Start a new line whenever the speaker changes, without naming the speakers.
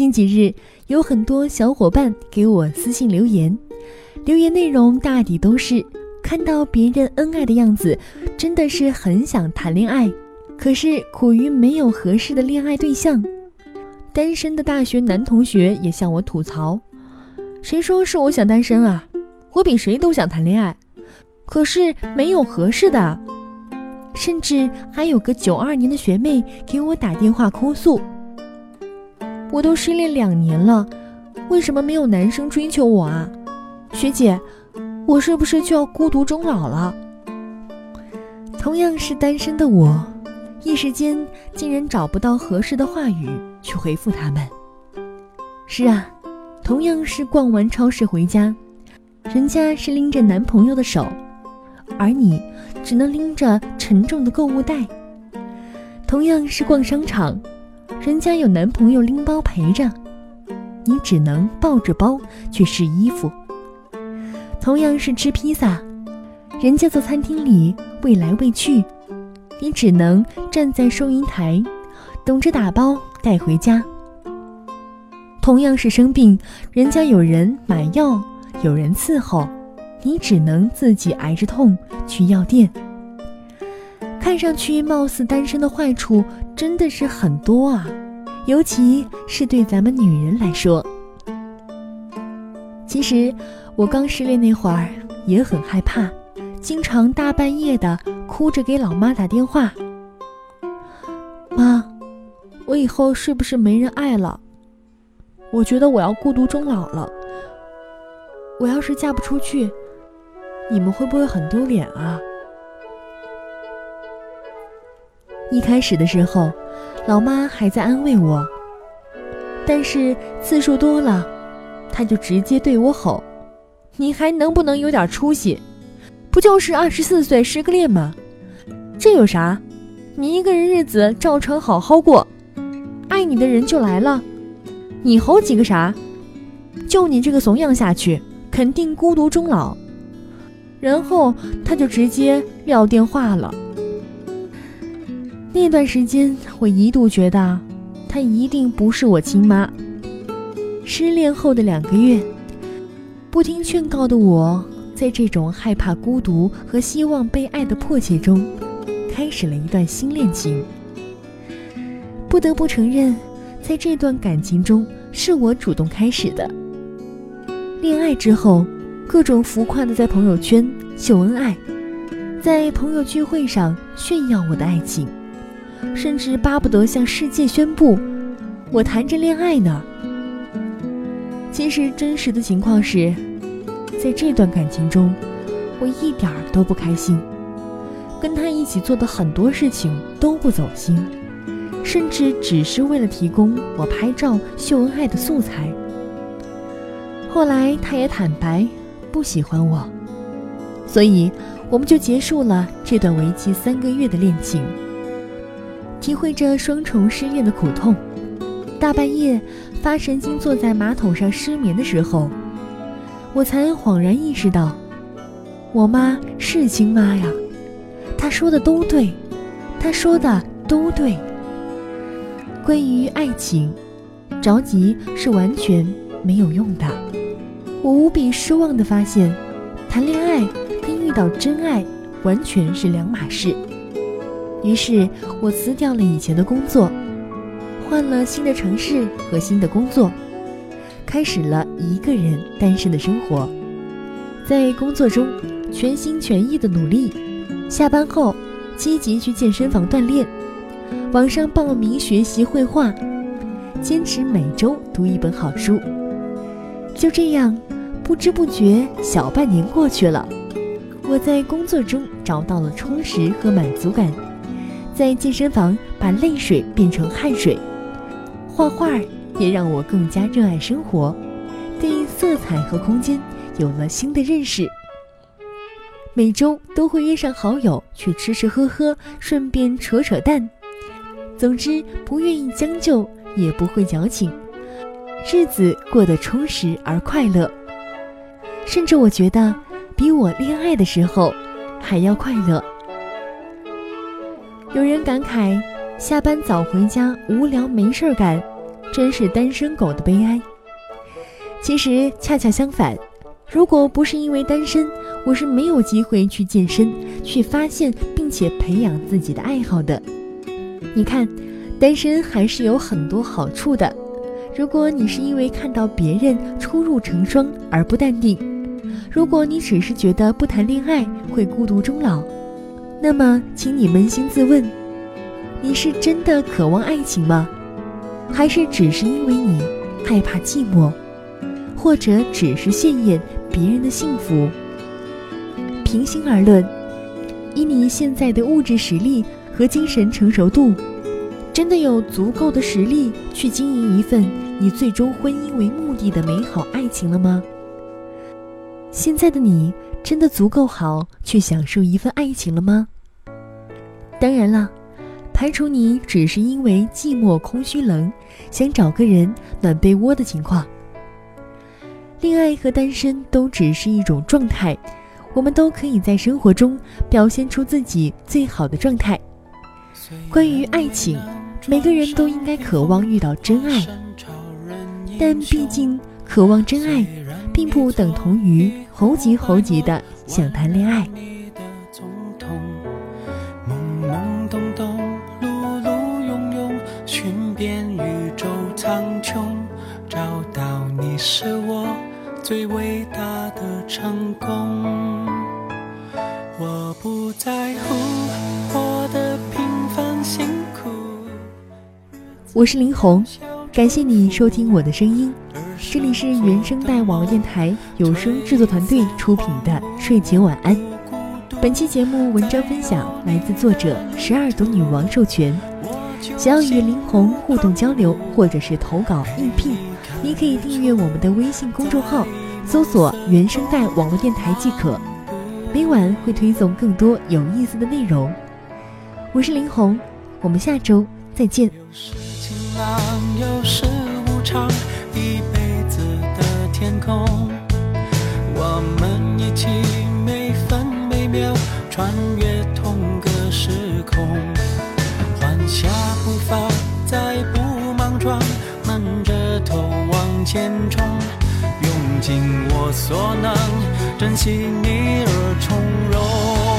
近几日有很多小伙伴给我私信留言，留言内容大抵都是看到别人恩爱的样子，真的是很想谈恋爱，可是苦于没有合适的恋爱对象。单身的大学男同学也向我吐槽：“谁说是我想单身啊？我比谁都想谈恋爱，可是没有合适的。”甚至还有个九二年的学妹给我打电话哭诉：“我都失恋两年了，为什么没有男生追求我啊？学姐，我是不是就要孤独终老了？”同样是单身的我，一时间竟然找不到合适的话语。去回复他们。是啊，同样是逛完超市回家，人家是拎着男朋友的手，而你只能拎着沉重的购物袋。同样是逛商场，人家有男朋友拎包陪着，你只能抱着包去试衣服。同样是吃披萨，人家在餐厅里喂来喂去，你只能站在收银台，等着打包。带回家。同样是生病，人家有人买药，有人伺候，你只能自己挨着痛去药店。看上去貌似单身的坏处真的是很多啊，尤其是对咱们女人来说。其实我刚失恋那会儿也很害怕，经常大半夜的哭着给老妈打电话。妈。我以后是不是没人爱了？我觉得我要孤独终老了。我要是嫁不出去，你们会不会很丢脸啊？一开始的时候，老妈还在安慰我，但是次数多了，她就直接对我吼：“你还能不能有点出息？不就是二十四岁失个恋吗？这有啥？你一个人日子照常好好过。”爱你的人就来了，你吼几个啥？就你这个怂样下去，肯定孤独终老。然后他就直接撂电话了。那段时间，我一度觉得她一定不是我亲妈。失恋后的两个月，不听劝告的我，在这种害怕孤独和希望被爱的迫切中，开始了一段新恋情。不得不承认，在这段感情中是我主动开始的。恋爱之后，各种浮夸的在朋友圈秀恩爱，在朋友聚会上炫耀我的爱情，甚至巴不得向世界宣布我谈着恋爱呢。其实真实的情况是，在这段感情中，我一点儿都不开心，跟他一起做的很多事情都不走心。甚至只是为了提供我拍照秀恩爱的素材。后来他也坦白不喜欢我，所以我们就结束了这段为期三个月的恋情。体会着双重失恋的苦痛，大半夜发神经坐在马桶上失眠的时候，我才恍然意识到，我妈是亲妈呀，她说的都对，她说的都对。关于爱情，着急是完全没有用的。我无比失望地发现，谈恋爱跟遇到真爱完全是两码事。于是我辞掉了以前的工作，换了新的城市和新的工作，开始了一个人单身的生活。在工作中全心全意的努力，下班后积极去健身房锻炼。网上报名学习绘画，坚持每周读一本好书。就这样，不知不觉小半年过去了。我在工作中找到了充实和满足感，在健身房把泪水变成汗水，画画也让我更加热爱生活，对色彩和空间有了新的认识。每周都会约上好友去吃吃喝喝，顺便扯扯淡。总之，不愿意将就，也不会矫情，日子过得充实而快乐。甚至我觉得，比我恋爱的时候还要快乐。有人感慨，下班早回家无聊没事儿干，真是单身狗的悲哀。其实恰恰相反，如果不是因为单身，我是没有机会去健身，去发现并且培养自己的爱好的。你看，单身还是有很多好处的。如果你是因为看到别人出入成双而不淡定，如果你只是觉得不谈恋爱会孤独终老，那么请你扪心自问：你是真的渴望爱情吗？还是只是因为你害怕寂寞，或者只是羡艳别人的幸福？平心而论，以你现在的物质实力和精神成熟度。真的有足够的实力去经营一份以最终婚姻为目的的美好爱情了吗？现在的你真的足够好去享受一份爱情了吗？当然了，排除你只是因为寂寞、空虚、冷，想找个人暖被窝的情况。恋爱和单身都只是一种状态，我们都可以在生活中表现出自己最好的状态。关于爱情。每个人都应该渴望遇到真爱，但毕竟渴望真爱，并不等同于猴急猴急的想谈恋爱。
懵懵懂懂，碌碌庸庸，寻遍宇宙苍穹，找到你是我最伟大的成功。我不在乎我的平凡辛苦。
我是林红，感谢你收听我的声音。这里是原声带网络电台有声制作团队出品的睡前晚安。本期节目文章分享来自作者十二朵女王授权。想要与林红互动交流或者是投稿应聘，你可以订阅我们的微信公众号，搜索“原声带网络电台”即可。每晚会推送更多有意思的内容。我是林红，我们下周再见。
有时无常，一辈子的天空，我们一起每分每秒穿越同个时空，缓下步伐，再不莽撞，闷着头往前冲，用尽我所能，珍惜你而从容。